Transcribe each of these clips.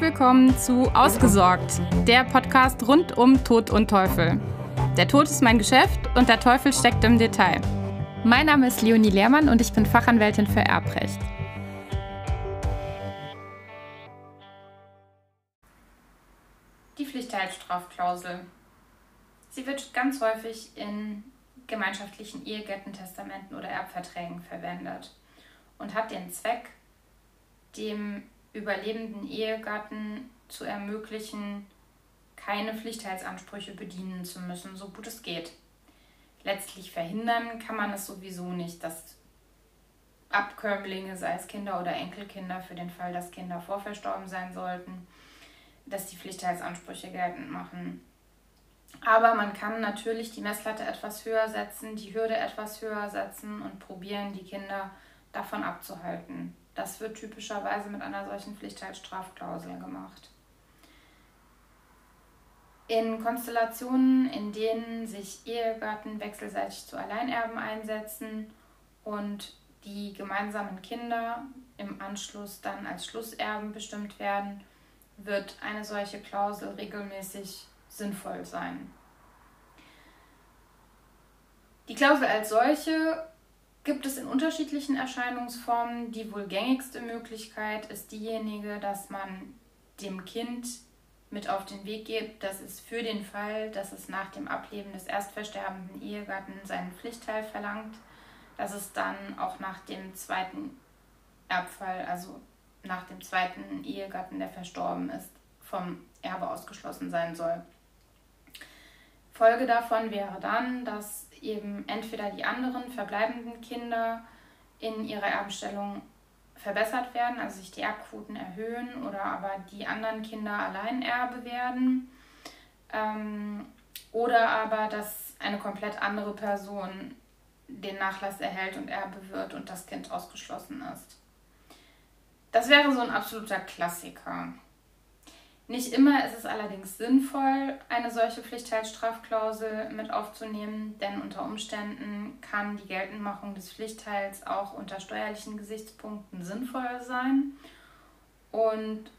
Willkommen zu Ausgesorgt, der Podcast rund um Tod und Teufel. Der Tod ist mein Geschäft und der Teufel steckt im Detail. Mein Name ist Leonie Lehrmann und ich bin Fachanwältin für Erbrecht. Die Pflichtteilstrafklausel. Sie wird ganz häufig in gemeinschaftlichen Ehegattentestamenten oder Erbverträgen verwendet und hat den Zweck, dem überlebenden Ehegatten zu ermöglichen, keine Pflichtheitsansprüche bedienen zu müssen, so gut es geht. Letztlich verhindern kann man es sowieso nicht, dass Abkömmlinge, sei es Kinder oder Enkelkinder, für den Fall, dass Kinder vorverstorben sein sollten, dass die Pflichtheitsansprüche geltend machen. Aber man kann natürlich die Messlatte etwas höher setzen, die Hürde etwas höher setzen und probieren, die Kinder davon abzuhalten. Das wird typischerweise mit einer solchen Pflichtheitsstrafklausel gemacht. In Konstellationen, in denen sich Ehegatten wechselseitig zu Alleinerben einsetzen und die gemeinsamen Kinder im Anschluss dann als Schlusserben bestimmt werden, wird eine solche Klausel regelmäßig sinnvoll sein. Die Klausel als solche gibt es in unterschiedlichen Erscheinungsformen. Die wohl gängigste Möglichkeit ist diejenige, dass man dem Kind mit auf den Weg gibt, dass es für den Fall, dass es nach dem Ableben des erstversterbenden Ehegatten seinen Pflichtteil verlangt, dass es dann auch nach dem zweiten Erbfall, also nach dem zweiten Ehegatten, der verstorben ist, vom Erbe ausgeschlossen sein soll. Folge davon wäre dann, dass eben entweder die anderen verbleibenden Kinder in ihrer Erbenstellung verbessert werden, also sich die Erbquoten erhöhen oder aber die anderen Kinder Alleinerbe werden. Ähm, oder aber, dass eine komplett andere Person den Nachlass erhält und Erbe wird und das Kind ausgeschlossen ist. Das wäre so ein absoluter Klassiker. Nicht immer ist es allerdings sinnvoll, eine solche Pflichtteilsstrafklausel mit aufzunehmen, denn unter Umständen kann die Geltendmachung des Pflichtteils auch unter steuerlichen Gesichtspunkten sinnvoll sein. Und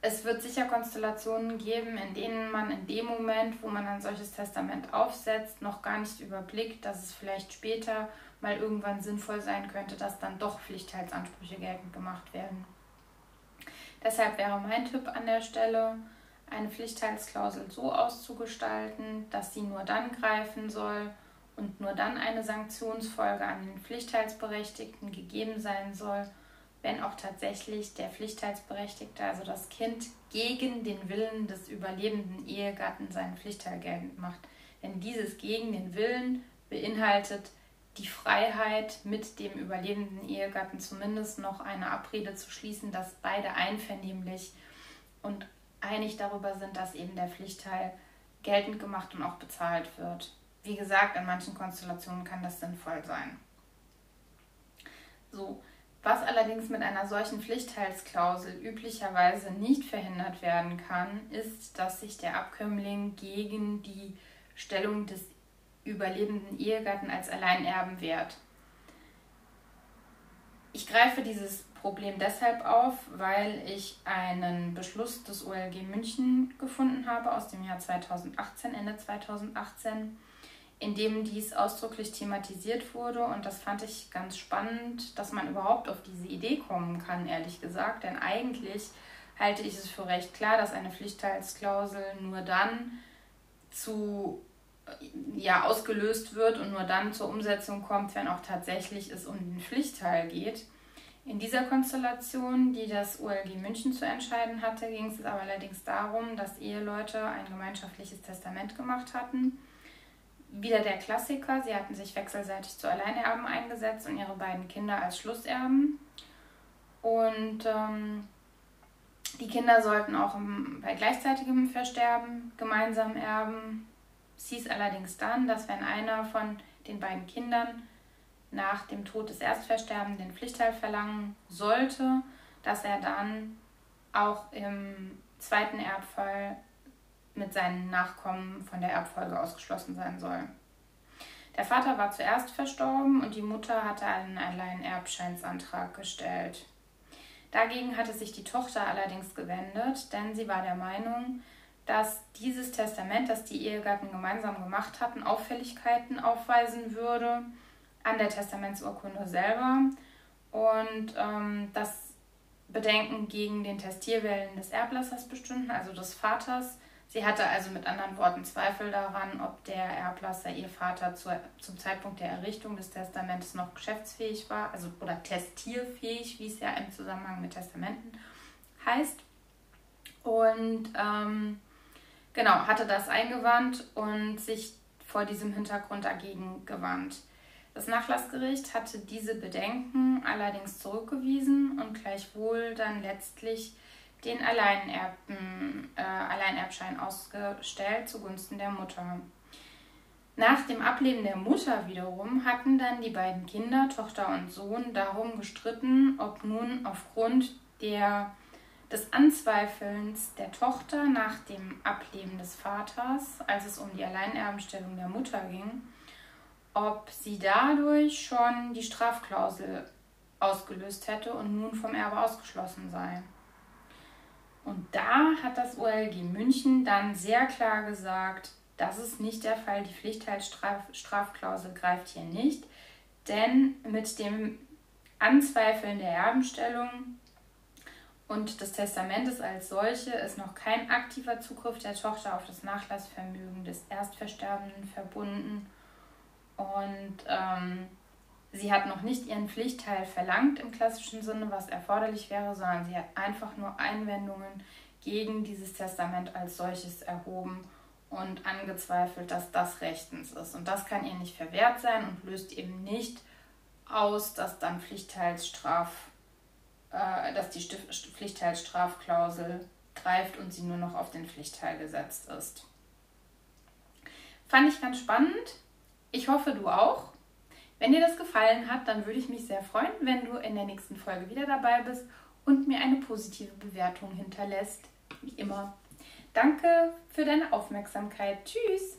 es wird sicher Konstellationen geben, in denen man in dem Moment, wo man ein solches Testament aufsetzt, noch gar nicht überblickt, dass es vielleicht später mal irgendwann sinnvoll sein könnte, dass dann doch Pflichtteilsansprüche geltend gemacht werden. Deshalb wäre mein Tipp an der Stelle, eine Pflichtteilsklausel so auszugestalten, dass sie nur dann greifen soll und nur dann eine Sanktionsfolge an den Pflichtteilsberechtigten gegeben sein soll, wenn auch tatsächlich der Pflichtteilsberechtigte, also das Kind, gegen den Willen des überlebenden Ehegatten seinen Pflichtteil geltend macht. Wenn dieses gegen den Willen beinhaltet, die Freiheit, mit dem überlebenden Ehegatten zumindest noch eine Abrede zu schließen, dass beide einvernehmlich und einig darüber sind, dass eben der Pflichtteil geltend gemacht und auch bezahlt wird. Wie gesagt, in manchen Konstellationen kann das sinnvoll sein. So, was allerdings mit einer solchen Pflichtteilsklausel üblicherweise nicht verhindert werden kann, ist, dass sich der Abkömmling gegen die Stellung des überlebenden Ehegatten als Alleinerben wehrt. Ich greife dieses Problem deshalb auf, weil ich einen Beschluss des OLG München gefunden habe aus dem Jahr 2018, Ende 2018, in dem dies ausdrücklich thematisiert wurde. Und das fand ich ganz spannend, dass man überhaupt auf diese Idee kommen kann, ehrlich gesagt. Denn eigentlich halte ich es für recht klar, dass eine Pflichtteilsklausel nur dann zu ja, ausgelöst wird und nur dann zur Umsetzung kommt, wenn auch tatsächlich es um den Pflichtteil geht. In dieser Konstellation, die das OLG München zu entscheiden hatte, ging es aber allerdings darum, dass Eheleute ein gemeinschaftliches Testament gemacht hatten. Wieder der Klassiker, sie hatten sich wechselseitig zu Alleinerben eingesetzt und ihre beiden Kinder als Schlusserben. Und ähm, die Kinder sollten auch im, bei gleichzeitigem Versterben gemeinsam erben. Es hieß allerdings dann, dass wenn einer von den beiden Kindern nach dem Tod des Erstversterbenden den Pflichtteil verlangen sollte, dass er dann auch im zweiten Erbfall mit seinen Nachkommen von der Erbfolge ausgeschlossen sein soll. Der Vater war zuerst verstorben und die Mutter hatte einen Alleinerbscheinsantrag gestellt. Dagegen hatte sich die Tochter allerdings gewendet, denn sie war der Meinung, dass dieses Testament, das die Ehegatten gemeinsam gemacht hatten, Auffälligkeiten aufweisen würde an der Testamentsurkunde selber und ähm, dass Bedenken gegen den Testierwillen des Erblassers bestünden, also des Vaters. Sie hatte also mit anderen Worten Zweifel daran, ob der Erblasser, ihr Vater, zu, zum Zeitpunkt der Errichtung des Testamentes noch geschäftsfähig war, also oder testierfähig, wie es ja im Zusammenhang mit Testamenten heißt. Und ähm, genau, hatte das eingewandt und sich vor diesem Hintergrund dagegen gewandt. Das Nachlassgericht hatte diese Bedenken allerdings zurückgewiesen und gleichwohl dann letztlich den Alleinerben, äh, Alleinerbschein ausgestellt zugunsten der Mutter. Nach dem Ableben der Mutter wiederum hatten dann die beiden Kinder, Tochter und Sohn, darum gestritten, ob nun aufgrund der des Anzweifelns der Tochter nach dem Ableben des Vaters, als es um die Alleinerbenstellung der Mutter ging, ob sie dadurch schon die Strafklausel ausgelöst hätte und nun vom Erbe ausgeschlossen sei. Und da hat das OLG München dann sehr klar gesagt, das ist nicht der Fall, die Pflichtteilstrafklausel greift hier nicht, denn mit dem Anzweifeln der Erbenstellung und des Testamentes als solche ist noch kein aktiver Zugriff der Tochter auf das Nachlassvermögen des Erstversterbenden verbunden. Und ähm, sie hat noch nicht ihren Pflichtteil verlangt im klassischen Sinne, was erforderlich wäre, sondern sie hat einfach nur Einwendungen gegen dieses Testament als solches erhoben und angezweifelt, dass das rechtens ist. Und das kann ihr nicht verwehrt sein und löst eben nicht aus, dass dann Pflichtteilsstraf äh, dass die Pflichtteilstrafklausel greift und sie nur noch auf den Pflichtteil gesetzt ist. Fand ich ganz spannend. Ich hoffe, du auch. Wenn dir das gefallen hat, dann würde ich mich sehr freuen, wenn du in der nächsten Folge wieder dabei bist und mir eine positive Bewertung hinterlässt. Wie immer. Danke für deine Aufmerksamkeit. Tschüss.